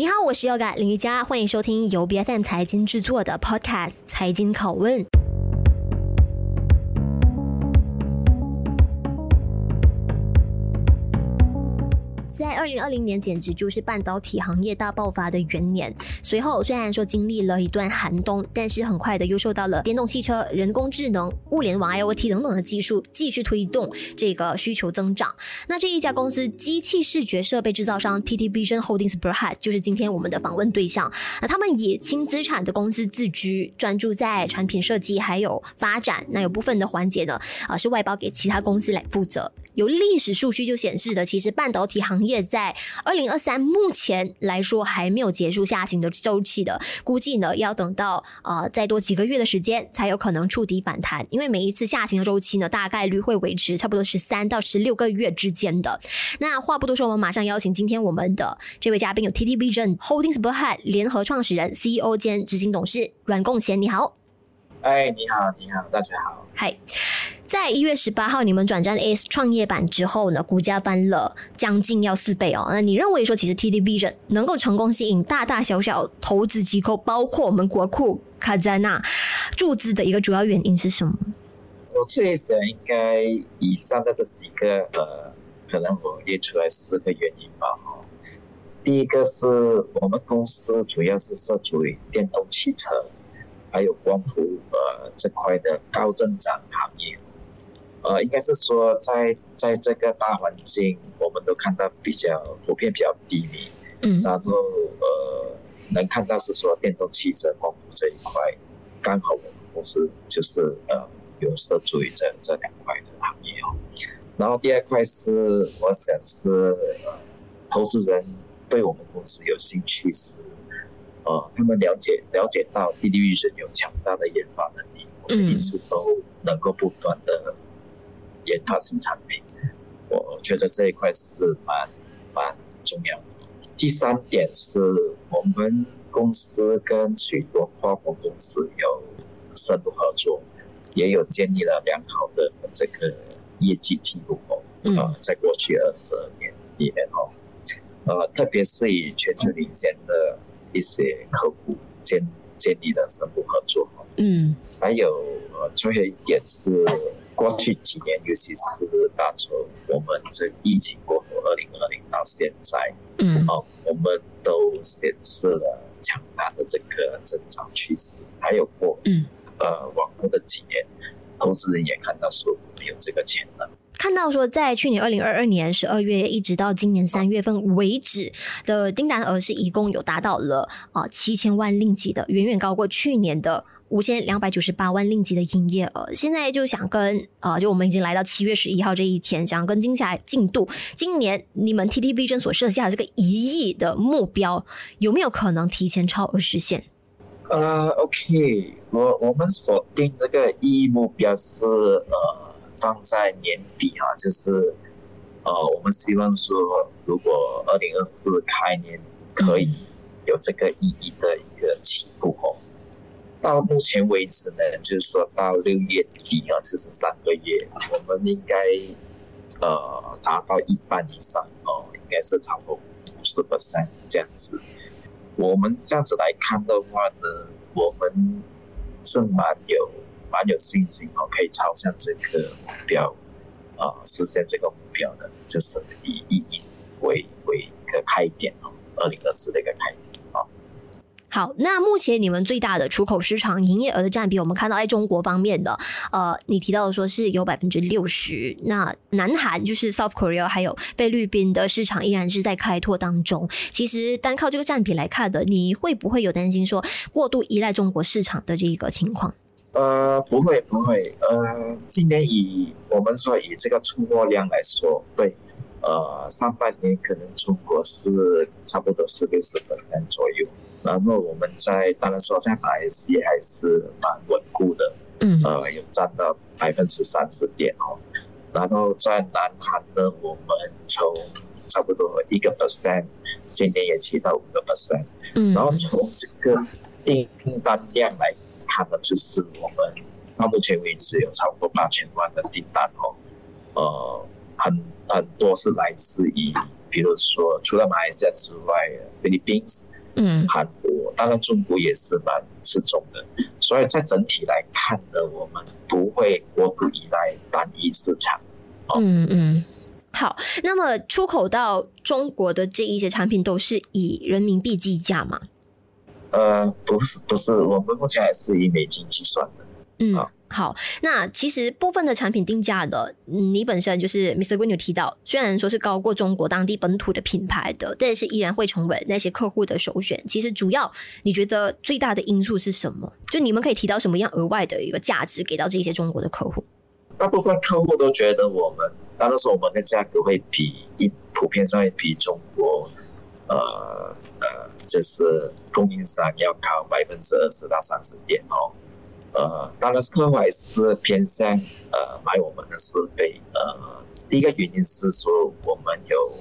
你好，我是 Yoga 林瑜伽，欢迎收听由 BFM 财经制作的 Podcast《财经拷问》。在二零二零年，简直就是半导体行业大爆发的元年。随后，虽然说经历了一段寒冬，但是很快的又受到了电动汽车、人工智能、物联网 IoT 等等的技术继续推动这个需求增长。那这一家公司机器视觉设备制造商 TT Vision Holdings Berhad 就是今天我们的访问对象。那他们以轻资产的公司自居，专注在产品设计还有发展。那有部分的环节呢，啊是外包给其他公司来负责。有历史数据就显示的，其实半导体行业。在二零二三目前来说还没有结束下行的周期的，估计呢要等到呃再多几个月的时间才有可能触底反弹，因为每一次下行的周期呢大概率会维持差不多十三到十六个月之间的。那话不多说，我们马上邀请今天我们的这位嘉宾有 TT Vision Holdings Berhad 联合创始人、CEO 兼执行董事阮贡贤，你好。哎，你好，你好，大家好。嗨。在一月十八号，你们转战 AS 创业板之后呢，股价翻了将近要四倍哦。那你认为说，其实 TD Vision 能够成功吸引大大小小投资机构，包括我们国库、卡在纳注资的一个主要原因是什么？我确实应该以上的这几个呃，可能我列出来四个原因吧。哈，第一个是我们公司主要是涉足于电动汽车，还有光伏呃这块的高增长行业。呃，应该是说在，在在这个大环境，我们都看到比较普遍比较低迷，嗯，然后呃，能看到是说电动汽车、光伏这一块，刚好我们公司就是呃有涉足于这这两块的行业哦。然后第二块是，我想是呃，投资人对我们公司有兴趣是，呃，他们了解了解到 TT Vision 有强大的研发能力，我们一直都能够不断的。研发新产品，我觉得这一块是蛮蛮重要的。第三点是我们公司跟许多跨国公司有深度合作，也有建立了良好的这个业绩记录哦。呃，在过去二十二年里面哦，呃，特别是以全球领先的一些客户建建立了深度合作。嗯，还有呃，最后一点是。过去几年，尤其是大从我们这疫情过后，二零二零到现在，嗯，哦，我们都显示了强大的这个增长趋势。还有过，嗯，呃，往后的几年，投资人也看到说我们有这个潜能。看到说，在去年二零二二年十二月一直到今年三月份为止的订单额是一共有达到了啊七千万令吉的，远远高过去年的。五千两百九十八万令吉的营业额，现在就想跟呃，就我们已经来到七月十一号这一天，想跟接下来进度。今年你们 T T B 诊所设下的这个一亿的目标，有没有可能提前超额实现？呃，OK，我我们锁定这个一亿目标是呃放在年底啊，就是呃我们希望说，如果二零二四开年可以有这个意义的一个起步哦。到目前为止呢，就是说到六月底啊，就是三个月，我们应该呃达到一半以上哦，应该是超过五十 percent 这样子。我们这样子来看的话呢，我们是蛮有蛮有信心哦，可以朝向这个目标啊、实现这个目标的，就是以一亿为为一个开点哦，二零二四的一个开点哦。好，那目前你们最大的出口市场营业额的占比，我们看到在中国方面的，呃，你提到的说是有百分之六十。那南韩就是 South Korea，还有菲律宾的市场依然是在开拓当中。其实单靠这个占比来看的，你会不会有担心说过度依赖中国市场的这个情况？呃，不会不会。呃，今年以我们说以这个出货量来说，对，呃，上半年可能中国是差不多是六十 percent 左右。然后我们在当然说在马来西亚还是蛮稳固的，嗯，呃，有占到百分之三十点哦。然后在南韩呢，我们从差不多一个 percent，今年也起到五个 percent，嗯。然后从这个订单量来看呢，就是我们到目前为止有超过八千万的订单哦，呃，很很多是来自于，比如说除了马来西亚之外，菲律宾。嗯，韩国，当然中国也是蛮吃重的，所以在整体来看呢，我们不会过度依赖单一市场。哦、嗯嗯，好，那么出口到中国的这一些产品都是以人民币计价吗？呃，不是，不是，我们目前还是以美金计算的。嗯。哦好，那其实部分的产品定价的，你本身就是 Mr. Green 有提到，虽然说是高过中国当地本土的品牌的，但是依然会成为那些客户的首选。其实主要你觉得最大的因素是什么？就你们可以提到什么样额外的一个价值给到这些中国的客户？大部分客户都觉得我们，当然是我们的价格会比一普遍上会比中国，呃呃，就是供应商要高百分之二十到三十点哦。呃，当然是客户还是偏向呃买我们的设备。呃，第一个原因是说我们有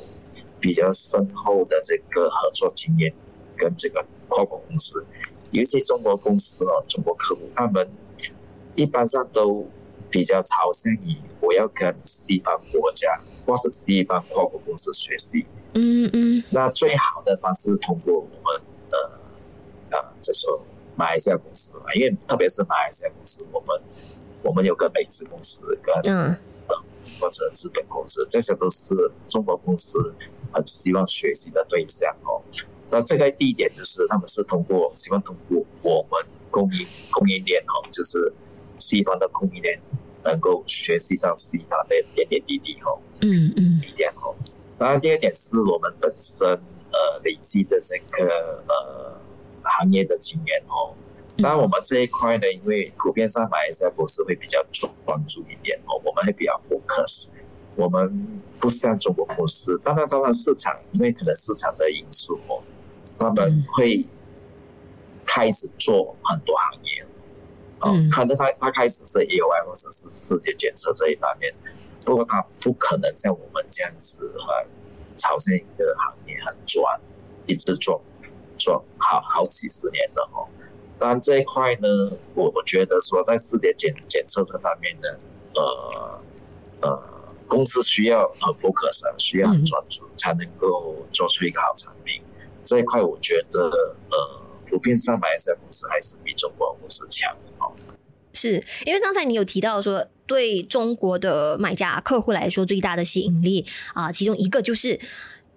比较深厚的这个合作经验，跟这个跨国公司，有一些中国公司哦，中国客户他们一般上都比较朝向于我要跟西方国家或是西方跨国公司学习。嗯嗯。那最好的方式通过我们的啊，这时候。马来西亚公司嘛，因为特别是马来西亚公司，我们我们有个美资公司跟嗯或者资本公司，这些都是中国公司很希望学习的对象哦。那这个第一点就是他们是通过希望通过我们供应供应链哦，就是西方的供应链能够学习到西方的点点滴滴哦。嗯嗯，一点哦。当然第二点是我们本身呃累积的这个呃。行业的经验哦，当然我们这一块呢，因为普遍上马来西亚公司会比较专注一点哦，我们会比较 focus，我们不像中国公司，当然当然市场，因为可能市场的因素哦，他们会开始做很多行业，哦，可能他他开始是 AOI 或者是世界检测这一方面，不过他不可能像我们这样子啊朝向一个行业很专，一直做。做好好几十年了哦，当然这一块呢，我我觉得说在世界检检测这方面呢，呃呃，公司需要很 focus，需要很专注，才能够做出一个好产品。这一块我觉得呃，普遍上马来西亚公司还是比中国公司强哦。是因为刚才你有提到说，对中国的买家客户来说最大的吸引力啊，其中一个就是。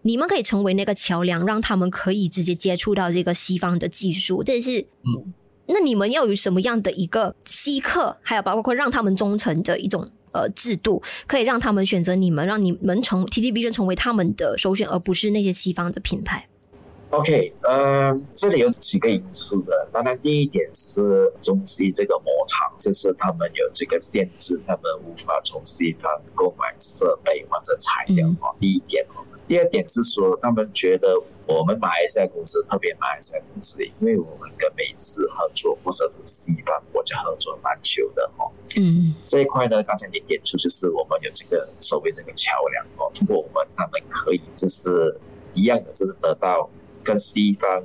你们可以成为那个桥梁，让他们可以直接接触到这个西方的技术。但是，嗯，那你们要有什么样的一个吸客，还有包括让他们忠诚的一种呃制度，可以让他们选择你们，让你们成 TT Vision 成为他们的首选，而不是那些西方的品牌。OK，呃，这里有几个因素的。当然，第一点是中西这个摩擦，就是他们有这个限制，他们无法从西方购买设备或者材料。哦、嗯，第一点哦。第二点是说，他们觉得我们马来西亚公司特别马来西亚公司，因为我们跟美资合作，或者是西方国家合作蛮久的哦。嗯，这一块呢，刚才你点出就是我们有这个所谓这个桥梁哦，通过我们，他们可以就是一样的，就是得到跟西方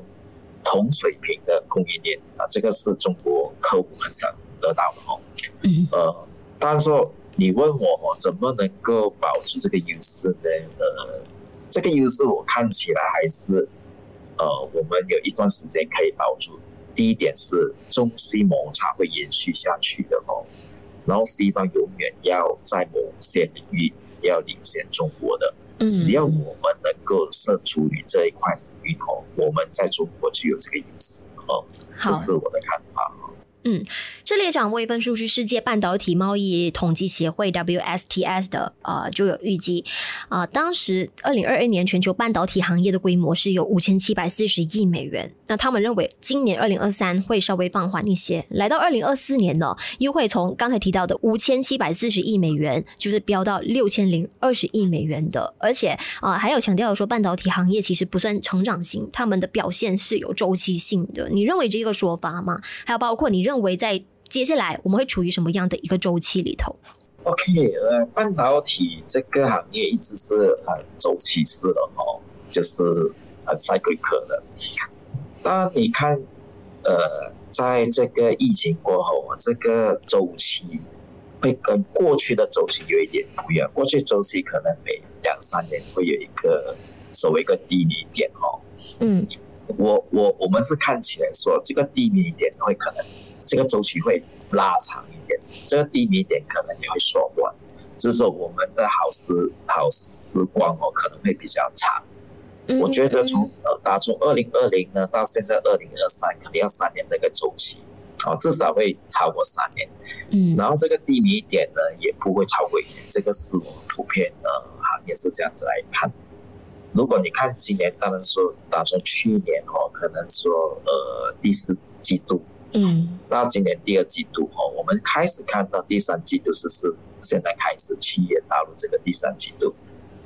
同水平的供应链啊，这个是中国客户很想得到的哦。嗯，呃，但是说你问我怎么能够保持这个优势呢？呃。这个优势我看起来还是，呃，我们有一段时间可以保住。第一点是中西摩擦会延续下去的哦，然后西方永远要在某些领域要领先中国的，只要我们能够涉足于这一块领域哦，我们在中国就有这个优势哦，这是我的看法。嗯，这里掌握一份数据，世界半导体贸易统计协会 WSTS 的呃就有预计啊、当时二零二二年全球半导体行业的规模是有五千七百四十亿美元。那他们认为今年二零二三会稍微放缓一些，来到二零二四年呢，又会从刚才提到的五千七百四十亿美元，就是飙到六千零二十亿美元的。而且啊、还有强调说半导体行业其实不算成长型，他们的表现是有周期性的。你认为这个说法吗？还有包括你认认为在接下来我们会处于什么样的一个周期里头？OK，呃，半导体这个行业一直是很周期式的哦，就是很 cyclical 的。当你看，呃，在这个疫情过后，这个周期会跟过去的周期有一点不一样。过去周期可能每两三年会有一个所谓一个低迷点哦。嗯。我我我们是看起来说这个低迷点会可能这个周期会拉长一点，这个低迷点可能也会缩短，就是说我们的好时好时光哦可能会比较长。我觉得从呃打从二零二零呢到现在二零二三，可能要三年的一个周期，哦至少会超过三年。嗯，然后这个低迷点呢也不会超过一年，这个是我们普遍呃行业是这样子来看。如果你看今年，当然说打算去年哦，可能说呃第四季度，嗯，到今年第二季度哦，我们开始看到第三季度是是现在开始企业踏入这个第三季度，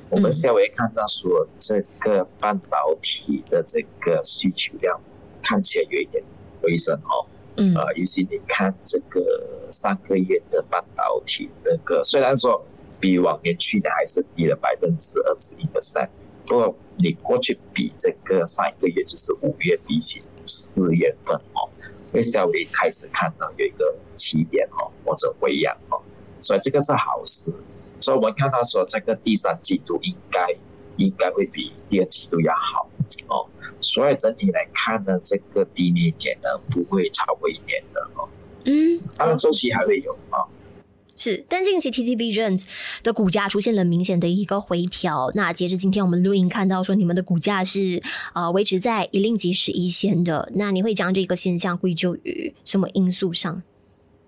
我们稍微看到说这个半导体的这个需求量看起来有一点回升哦，嗯，啊，尤其你看这个上个月的半导体那个，虽然说比往年去年还是低了百分之二十一个三。不过你过去比这个上一个月就是五月比起四月份哦，会稍微开始看到有一个起点哦，或者回扬哦，所以这个是好事。所以我们看到说这个第三季度应该应该会比第二季度要好哦，所以整体来看呢，这个低迷点呢不会超过一年的哦，嗯，当然周期还会有啊。是，但近期 TT Vision 的股价出现了明显的一个回调。那截至今天我们录音看到说，你们的股价是呃维持在一令吉十一线的。那你会将这个现象归咎于什么因素上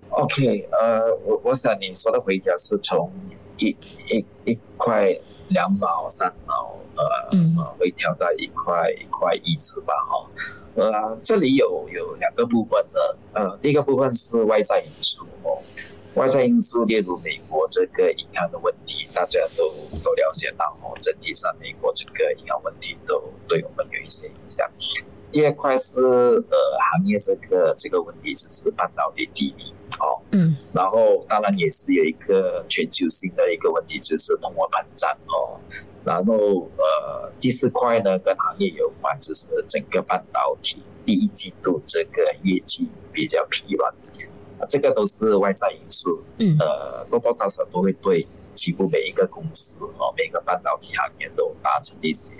？OK，呃，我我想你说的回调是从一一一块两毛三毛呃、嗯、呃回调到一块一块一十吧哈。呃，这里有有两个部分的，呃，第一个部分是外在因素哦。外在因素，例如美国这个银行的问题，大家都都了解到哦。整体上，美国这个银行问题都对我们有一些影响。第二块是呃行业这个这个问题，就是半导体低迷哦。嗯。然后当然也是有一个全球性的一个问题，就是通货膨胀哦。然后呃第四块呢，跟行业有关，就是整个半导体第一季度这个业绩比较疲软。这个都是外在因素，嗯，呃，多多少少都会对几乎每一个公司哦，每个半导体行业都达成一些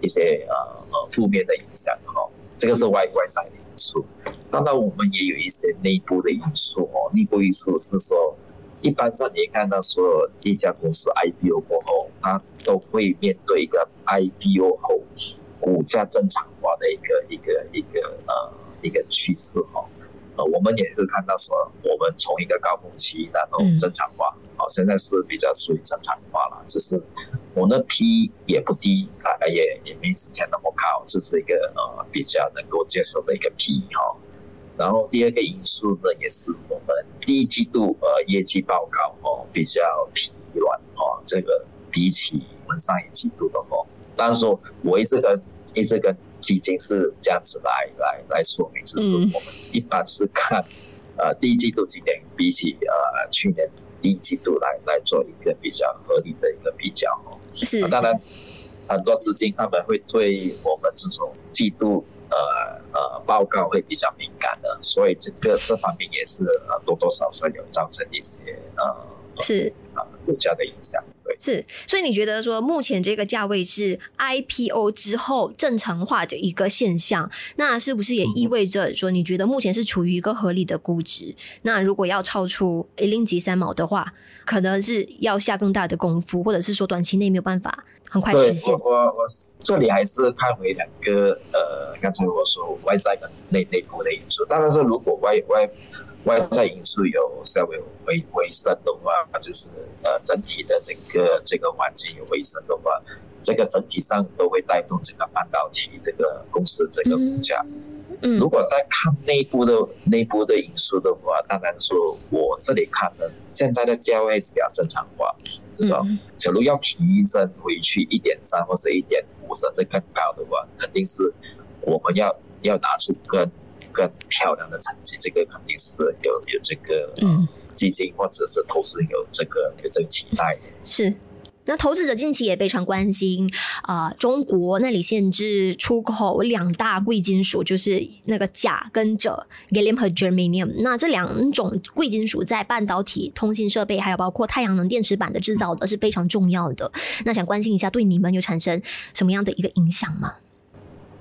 一些呃呃负面的影响哈、哦。这个是外外在的因素，当然我们也有一些内部的因素哦。内部因素是说，一般上你看到说一家公司 IPO 过后，它都会面对一个 IPO 后股价正常化的一个一个一个呃一个趋势哈。我们也是看到说，我们从一个高峰期然后正常化，好、嗯，现在是比较属于正常化了，就是我那 P 也不低啊，也也没之前那么高，这是一个呃比较能够接受的一个 P 哈。然后第二个因素呢，也是我们第一季度呃业绩报告哦比较疲软哦，这个比起我们上一季度的哦，但是我一直跟一直跟。基金是这样子来来来说明，就是我们一般是看，呃，第一季度今年比起呃去年第一季度来来做一个比较合理的一个比较哦。是。当然，很多资金他们会对我们这种季度呃呃报告会比较敏感的，所以这个这方面也是呃多多少少有造成一些呃是啊股价的影响。是，所以你觉得说目前这个价位是 IPO 之后正常化的一个现象，那是不是也意味着说你觉得目前是处于一个合理的估值？那如果要超出一令吉三毛的话，可能是要下更大的功夫，或者是说短期内没有办法很快实现。我我我这里还是看回两个呃，刚才我说外在的内内部的因素，当然是如果外外。外在因素有稍微回回升的话，就是呃整体的整个这个环境有回升的话，这个整体上都会带动整个半导体这个公司这个股价。嗯，如果在看内部的内部的因素的话，当然说我这里看的现在的价位是比较正常化，是吧？假如要提升回去一点三或者一点五甚至更高的话，肯定是我们要要拿出更。更漂亮的成绩，这个肯定是有有这个嗯基金或者是投资有这个有这个期待。是，那投资者近期也非常关心啊、呃，中国那里限制出口两大贵金属，就是那个钾跟锗 （Gallium 和 Germanium）。那这两种贵金属在半导体、通信设备，还有包括太阳能电池板的制造的是非常重要的。那想关心一下，对你们有产生什么样的一个影响吗？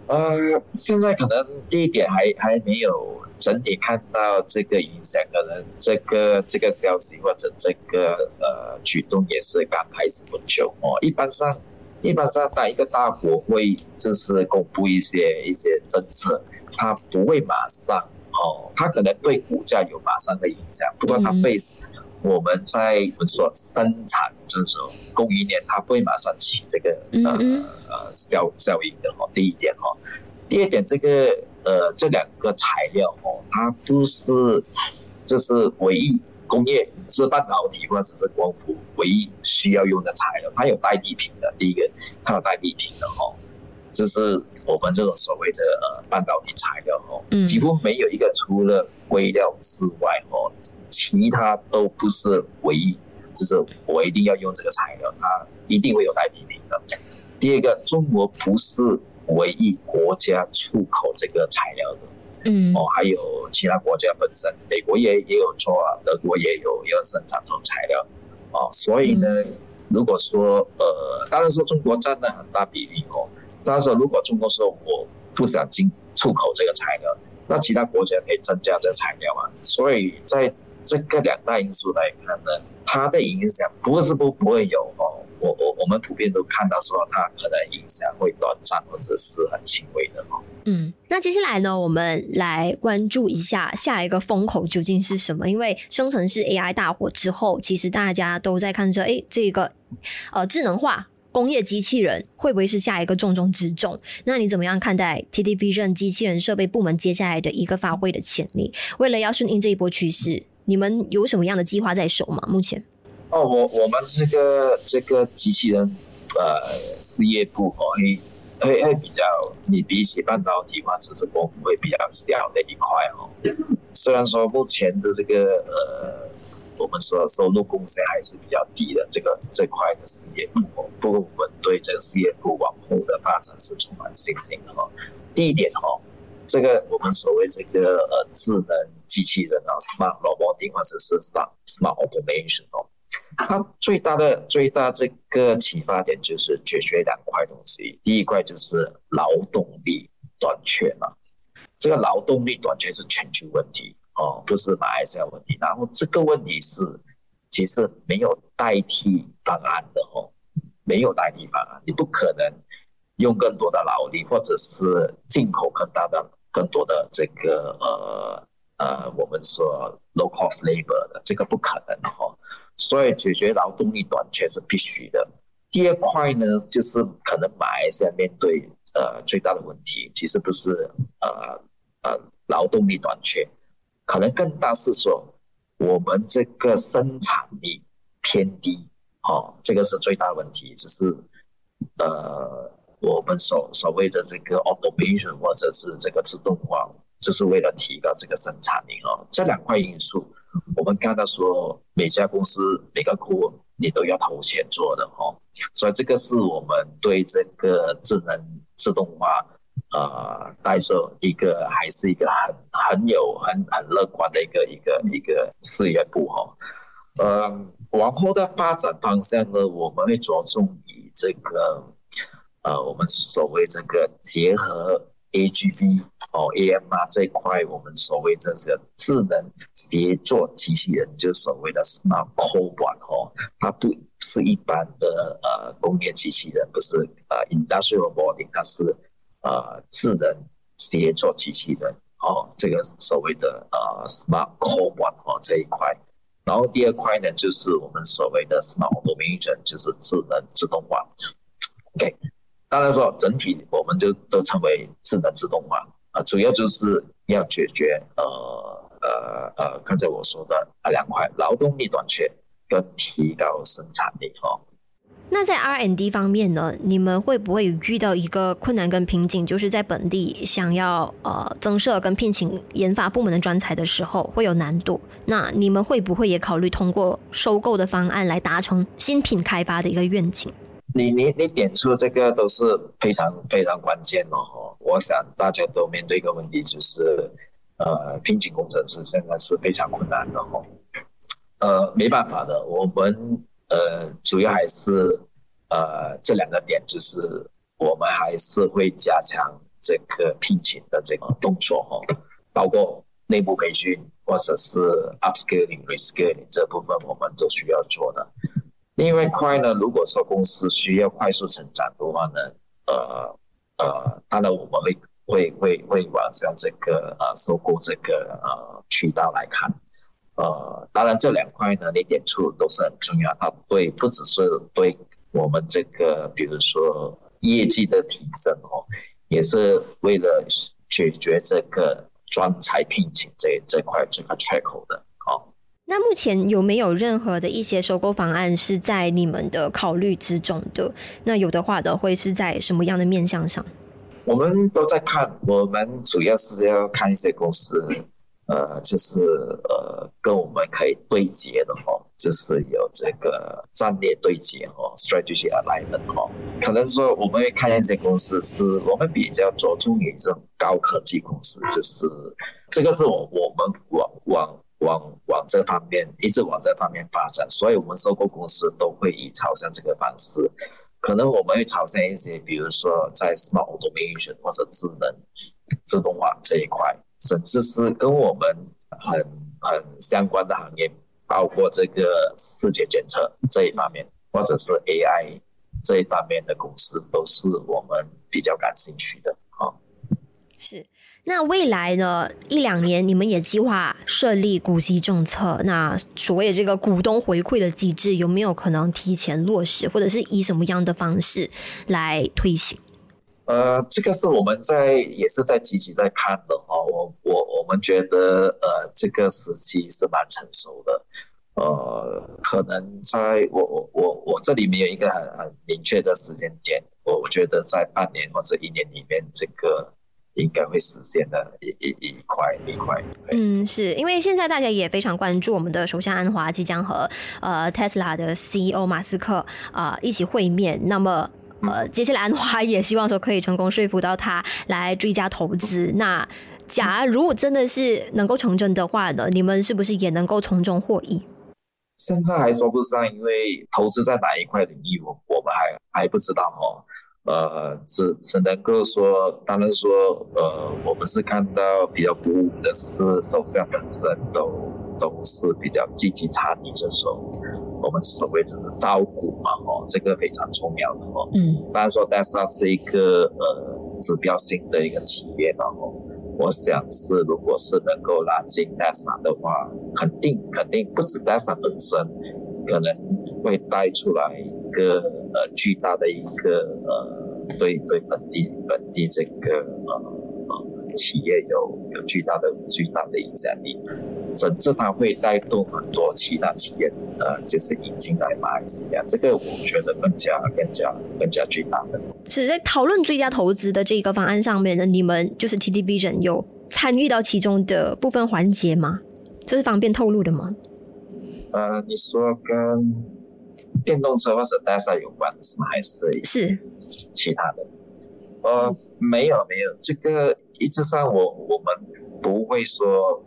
呃，现在可能第一点还还没有整体看到这个影响，可能这个这个消息或者这个呃举动也是刚开始不久哦。一般上，一般上，当一个大国会就是公布一些一些政策，他不会马上哦，它可能对股价有马上的影响，不过它被我们在我们说生产就是说供应链，它不会马上起这个呃。呃，效效应的哈，第一点哈，第二点，这个呃，这两个材料哦，它不是就是唯一工业是半导体或者是光伏唯一需要用的材料，它有代替品的。第一个，它有代替品的哈，就是我们这种所谓的呃半导体材料哦，几乎没有一个除了硅料之外哦，其他都不是唯一，就是我一定要用这个材料，它一定会有代替品的。第二个，中国不是唯一国家出口这个材料的，嗯，哦，还有其他国家本身，美国也也有做啊，德国也有要生产这种材料，哦，所以呢，如果说呃，当然说中国占了很大比例哦，当然说如果中国说我不想进出口这个材料，那其他国家可以增加这材料啊，所以在这个两大因素来看呢，它的影响不是不不会有哦。我我我们普遍都看到说，它可能影响会短暂或者是很轻微的哦。嗯，那接下来呢，我们来关注一下下一个风口究竟是什么？因为生成式 AI 大火之后，其实大家都在看着，哎，这个呃智能化工业机器人会不会是下一个重中之重？那你怎么样看待 TT Vision 机器人设备部门接下来的一个发挥的潜力？为了要顺应这一波趋势，你们有什么样的计划在手吗？目前？哦，我我们这个这个机器人，呃，事业部哦，会会会比较，你比起半导体或者是功夫会比较小的一块哦。虽然说目前的这个呃，我们说收入贡献还是比较低的这个这块的事业部，不过我们对这个事业部往后的发展是充满信心的哈。第一点哈，这个我们所谓这个呃智能机器人啊，smart robotic 或者是 smart smart automation 哦。它最大的最大这个启发点就是解决两块东西，第一块就是劳动力短缺嘛，这个劳动力短缺是全球问题哦，不是马来西亚问题。然后这个问题是其实没有代替方案的哦，没有代替方案，你不可能用更多的劳力，或者是进口更大的更多的这个呃呃，我们说 low cost labor 的这个不可能的哦。所以解决劳动力短缺是必须的。第二块呢，就是可能马来西亚面对呃最大的问题，其实不是呃呃劳动力短缺，可能更大是说我们这个生产力偏低，哦，这个是最大问题，就是呃我们所所谓的这个 automation 或者是这个自动化，就是为了提高这个生产力哦，这两块因素。我们看到说，每家公司每个库你都要投钱做的哦，所以这个是我们对这个智能自动化，呃，代售一个还是一个很很有很很乐观的一个一个一个事业部哈。呃，往后的发展方向呢，我们会着重以这个，呃，我们所谓这个结合。AGV 哦，AMR 这一块，我们所谓这个智能协作机器人，就所谓的 Smart Cobot 哦，它不是一般的呃工业机器人，不是呃 Industrial Robotic，它是呃智能协作机器人哦，这个所谓的呃 Smart Cobot 哦这一块。然后第二块呢，就是我们所谓的 Smart Automation，就是智能自动化。OK。当然说，整体我们就都称为智能自动化啊，主要就是要解决呃呃呃，刚才我说的啊两块劳动力短缺跟提高生产力哈。那在 R&D 方面呢，你们会不会遇到一个困难跟瓶颈，就是在本地想要呃增设跟聘请研发部门的专才的时候会有难度？那你们会不会也考虑通过收购的方案来达成新品开发的一个愿景？你你你点出这个都是非常非常关键哦。我想大家都面对一个问题，就是呃，聘请工程师现在是非常困难的哦。呃，没办法的，我们呃主要还是呃这两个点，就是我们还是会加强这个聘请的这个动作哈，包括内部培训或者是 upscaling、rescaling 这部分，我们都需要做的。另外一块呢，如果说公司需要快速成长的话呢，呃呃，当然我们会会会会往像这个呃收购这个呃渠道来看，呃，当然这两块呢，你点出都是很重要，它对不只是对我们这个比如说业绩的提升哦，也是为了解决这个专才聘请这这块这个缺口的哦。那目前有没有任何的一些收购方案是在你们的考虑之中的？那有的话的会是在什么样的面向上？我们都在看，我们主要是要看一些公司，呃，就是呃，跟我们可以对接的哈，就是有这个战略对接哈，strategy alignment 哈。可能说我们会看一些公司，是我们比较着重于这种高科技公司，就是这个是我我们往往。往往这方面一直往这方面发展，所以我们收购公司都会以朝向这个方式。可能我们会朝向一些，比如说在 smart automation 或者智能自动化这一块，甚至是跟我们很很相关的行业，包括这个视觉检测这一方面，或者是 AI 这一方面的公司，都是我们比较感兴趣的啊。是，那未来的一两年，你们也计划设立股息政策？那所谓这个股东回馈的机制，有没有可能提前落实，或者是以什么样的方式来推行？呃，这个是我们在也是在积极在看的哦。我我我们觉得呃，这个时机是蛮成熟的。呃，可能在我我我我这里没有一个很很明确的时间点，我我觉得在半年或者一年里面这个。应该会实现的一一一块一块。嗯，是因为现在大家也非常关注我们的首相安华即将和呃 Tesla 的 CEO 马斯克啊、一起会面。那么呃，接下来安华也希望说可以成功说服到他来追加投资。那假如真的是能够成真的话呢，你们是不是也能够从中获益？现在还说不上，因为投资在哪一块领域，我我们还还不知道哦。呃，只只能够说，当然说，呃，我们是看到比较鼓舞的是，首相本身都都是比较积极参与这种我们所谓的招股嘛，哦，这个非常重要的哦。嗯。当然说，但是它是一个呃指标性的一个企业然后，我想是如果是能够拉进 Tesla 的话，肯定肯定不止 Tesla 本身，可能会带出来一个呃巨大的一个呃。对对，本地本地这个呃呃企业有有巨大的巨大的影响力，甚至它会带动很多其他企业呃，就是引进来马来西亚，这个我觉得更加更加更加巨大的。是在讨论追加投资的这个方案上面呢，你们就是 T D Vision 有参与到其中的部分环节吗？这是方便透露的吗？呃，你说跟。电动车或者 Tesla 有关的是吗？还是是其他的？呃，没有没有，这个一直上我我们不会说，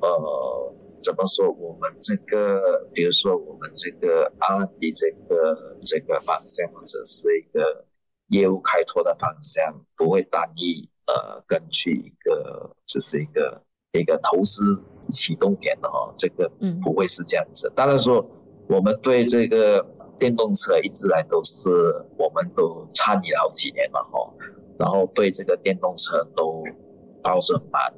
呃，怎么说？我们这个，比如说我们这个 R&D 这个这个方向，或者是一个业务开拓的方向，不会单一呃根据一个就是一个一个投资启动点的哦，这个不会是这样子。嗯、当然说。我们对这个电动车一直来都是，我们都参与了好几年了哈，然后对这个电动车都抱着蛮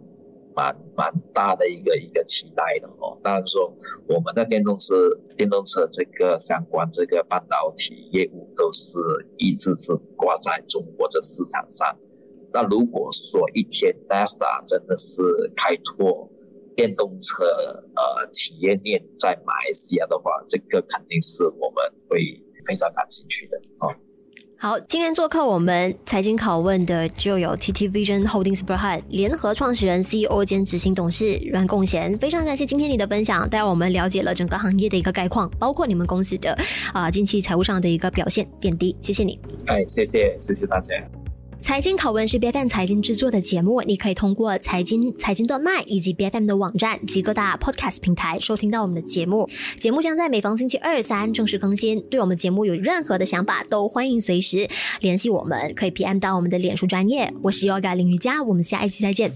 蛮蛮大的一个一个期待的哦。当然说，我们的电动车电动车这个相关这个半导体业务都是一直是挂在中国的市场上。那如果说一天 Tesla 真的是开拓，电动车呃企业链在马来西亚的话，这个肯定是我们会非常感兴趣的哦。好，今天做客我们财经拷问的就有 TT Vision Holdings Berhad 联合创始人 CEO 兼执行董事阮共贤，非常感谢今天你的分享，带我们了解了整个行业的一个概况，包括你们公司的啊、近期财务上的一个表现点滴，谢谢你。哎，谢谢谢谢大家。财经拷问是 BFM 财经制作的节目，你可以通过财经财经断脉以及 BFM 的网站及各大 Podcast 平台收听到我们的节目。节目将在每逢星期二三正式更新。对我们节目有任何的想法，都欢迎随时联系我们，可以 PM 到我们的脸书专业。我是 Yoga 林瑜伽，我们下一期再见。